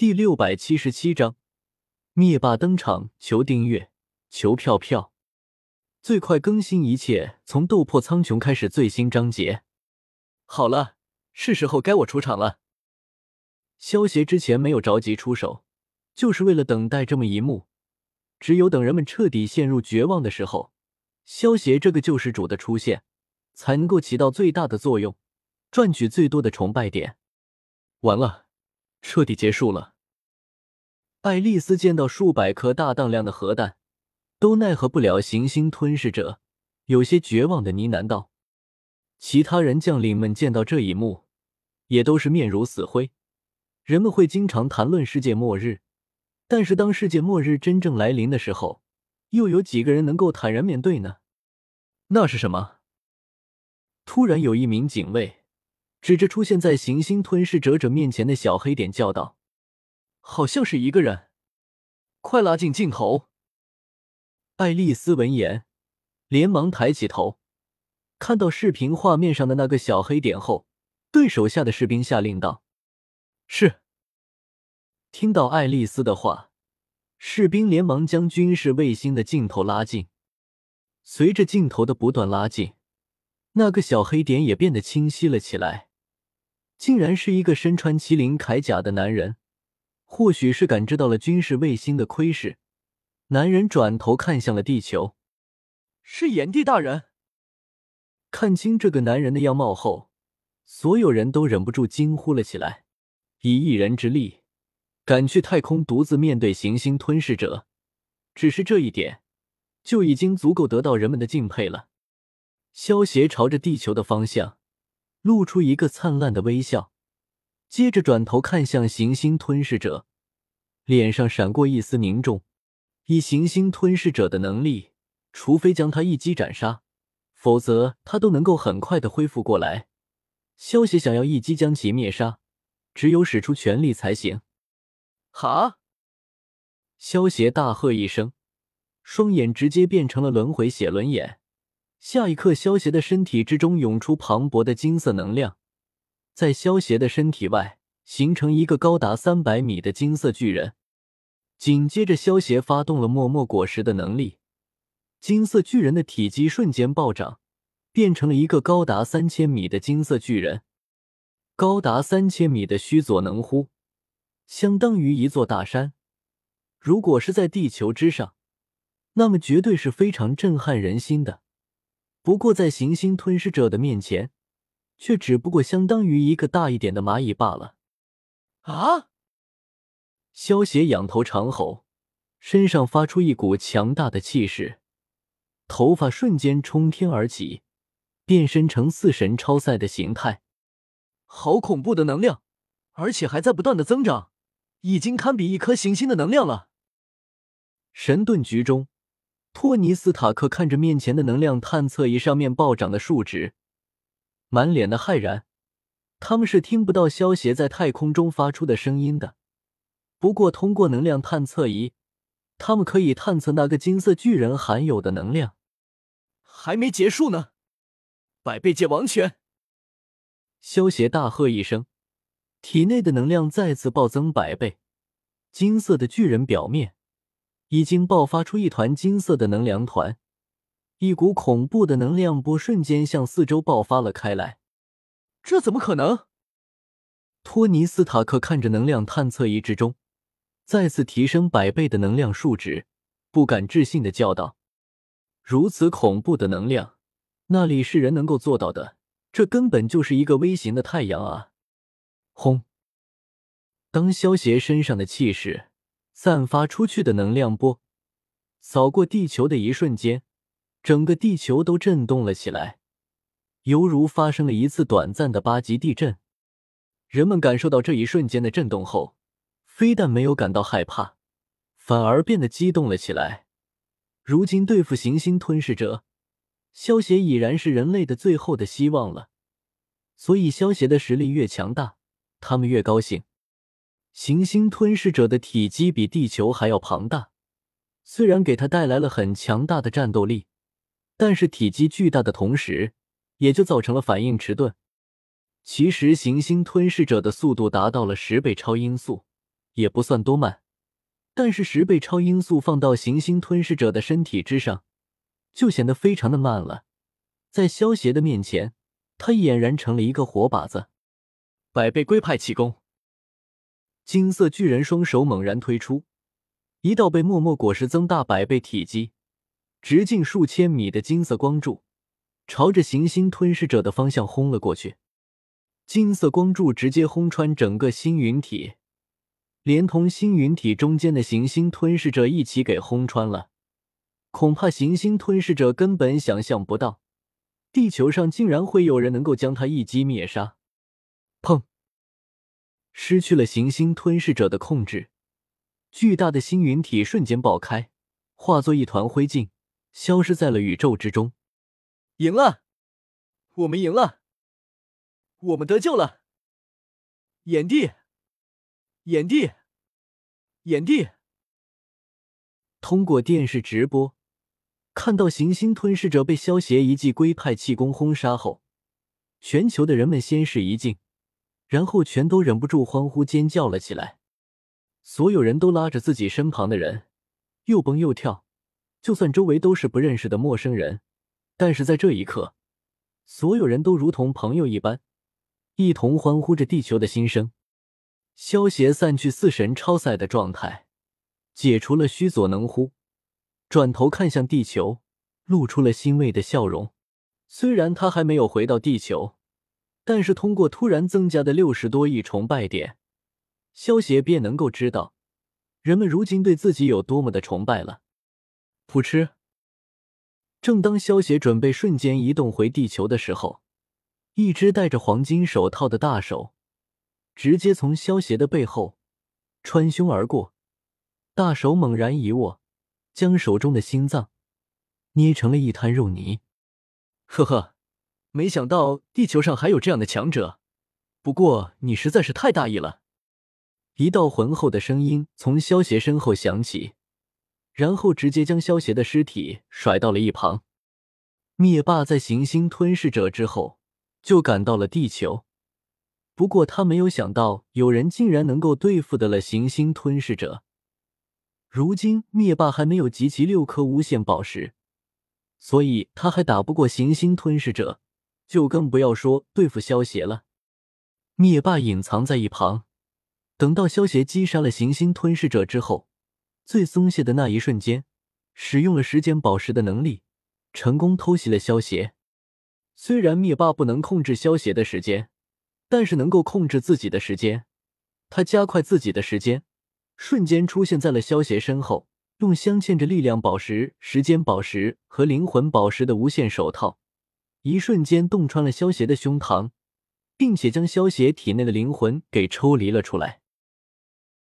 第六百七十七章灭霸登场，求订阅，求票票，最快更新一切从斗破苍穹开始最新章节。好了，是时候该我出场了。萧协之前没有着急出手，就是为了等待这么一幕。只有等人们彻底陷入绝望的时候，萧协这个救世主的出现，才能够起到最大的作用，赚取最多的崇拜点。完了。彻底结束了。爱丽丝见到数百颗大当量的核弹，都奈何不了行星吞噬者，有些绝望的呢喃道：“其他人将领们见到这一幕，也都是面如死灰。人们会经常谈论世界末日，但是当世界末日真正来临的时候，又有几个人能够坦然面对呢？那是什么？”突然，有一名警卫。指着出现在行星吞噬者者面前的小黑点叫道：“好像是一个人，快拉近镜头！”爱丽丝闻言，连忙抬起头，看到视频画面上的那个小黑点后，对手下的士兵下令道：“是。”听到爱丽丝的话，士兵连忙将军事卫星的镜头拉近。随着镜头的不断拉近，那个小黑点也变得清晰了起来。竟然是一个身穿麒麟铠甲的男人，或许是感知到了军事卫星的窥视，男人转头看向了地球，是炎帝大人。看清这个男人的样貌后，所有人都忍不住惊呼了起来。以一人之力，敢去太空独自面对行星吞噬者，只是这一点就已经足够得到人们的敬佩了。萧协朝着地球的方向。露出一个灿烂的微笑，接着转头看向行星吞噬者，脸上闪过一丝凝重。以行星吞噬者的能力，除非将他一击斩杀，否则他都能够很快的恢复过来。萧协想要一击将其灭杀，只有使出全力才行。哈！萧协大喝一声，双眼直接变成了轮回血轮眼。下一刻，萧协的身体之中涌出磅礴的金色能量，在萧协的身体外形成一个高达三百米的金色巨人。紧接着，萧协发动了默默果实的能力，金色巨人的体积瞬间暴涨，变成了一个高达三千米的金色巨人。高达三千米的须佐能乎，相当于一座大山。如果是在地球之上，那么绝对是非常震撼人心的。不过，在行星吞噬者的面前，却只不过相当于一个大一点的蚂蚁罢了。啊！萧协仰头长吼，身上发出一股强大的气势，头发瞬间冲天而起，变身成四神超赛的形态。好恐怖的能量，而且还在不断的增长，已经堪比一颗行星的能量了。神盾局中。托尼斯塔克看着面前的能量探测仪上面暴涨的数值，满脸的骇然。他们是听不到萧协在太空中发出的声音的，不过通过能量探测仪，他们可以探测那个金色巨人含有的能量。还没结束呢！百倍界王权！萧协大喝一声，体内的能量再次暴增百倍。金色的巨人表面。已经爆发出一团金色的能量团，一股恐怖的能量波瞬间向四周爆发了开来。这怎么可能？托尼斯塔克看着能量探测仪之中再次提升百倍的能量数值，不敢置信的叫道：“如此恐怖的能量，那里是人能够做到的？这根本就是一个微型的太阳啊！”轰！当萧协身上的气势。散发出去的能量波扫过地球的一瞬间，整个地球都震动了起来，犹如发生了一次短暂的八级地震。人们感受到这一瞬间的震动后，非但没有感到害怕，反而变得激动了起来。如今对付行星吞噬者，萧协已然是人类的最后的希望了。所以，萧协的实力越强大，他们越高兴。行星吞噬者的体积比地球还要庞大，虽然给他带来了很强大的战斗力，但是体积巨大的同时，也就造成了反应迟钝。其实，行星吞噬者的速度达到了十倍超音速，也不算多慢，但是十倍超音速放到行星吞噬者的身体之上，就显得非常的慢了。在萧邪的面前，他俨然成了一个活靶子。百倍龟派气功，金色巨人双手猛然推出，一道被默默果实增大百倍体积、直径数千米的金色光柱，朝着行星吞噬者的方向轰了过去。金色光柱直接轰穿整个星云体，连同星云体中间的行星吞噬者一起给轰穿了。恐怕行星吞噬者根本想象不到，地球上竟然会有人能够将他一击灭杀。失去了行星吞噬者的控制，巨大的星云体瞬间爆开，化作一团灰烬，消失在了宇宙之中。赢了，我们赢了。我们得救了，炎帝，炎帝，炎帝！通过电视直播，看到行星吞噬者被萧协一记龟派气功轰杀后，全球的人们先是一惊，然后全都忍不住欢呼尖叫了起来。所有人都拉着自己身旁的人，又蹦又跳。就算周围都是不认识的陌生人，但是在这一刻，所有人都如同朋友一般。一同欢呼着地球的新生，萧协散去四神超赛的状态，解除了虚佐能乎，转头看向地球，露出了欣慰的笑容。虽然他还没有回到地球，但是通过突然增加的六十多亿崇拜点，萧协便能够知道人们如今对自己有多么的崇拜了。噗嗤！正当萧协准备瞬间移动回地球的时候。一只戴着黄金手套的大手，直接从萧协的背后穿胸而过，大手猛然一握，将手中的心脏捏成了一滩肉泥。呵呵，没想到地球上还有这样的强者，不过你实在是太大意了。一道浑厚的声音从萧协身后响起，然后直接将萧协的尸体甩到了一旁。灭霸在行星吞噬者之后。就赶到了地球，不过他没有想到有人竟然能够对付得了行星吞噬者。如今灭霸还没有集齐六颗无限宝石，所以他还打不过行星吞噬者，就更不要说对付萧协了。灭霸隐藏在一旁，等到萧协击杀了行星吞噬者之后，最松懈的那一瞬间，使用了时间宝石的能力，成功偷袭了萧协。虽然灭霸不能控制萧协的时间，但是能够控制自己的时间。他加快自己的时间，瞬间出现在了萧协身后，用镶嵌着力量宝石、时间宝石和灵魂宝石的无限手套，一瞬间洞穿了萧邪的胸膛，并且将萧邪体内的灵魂给抽离了出来。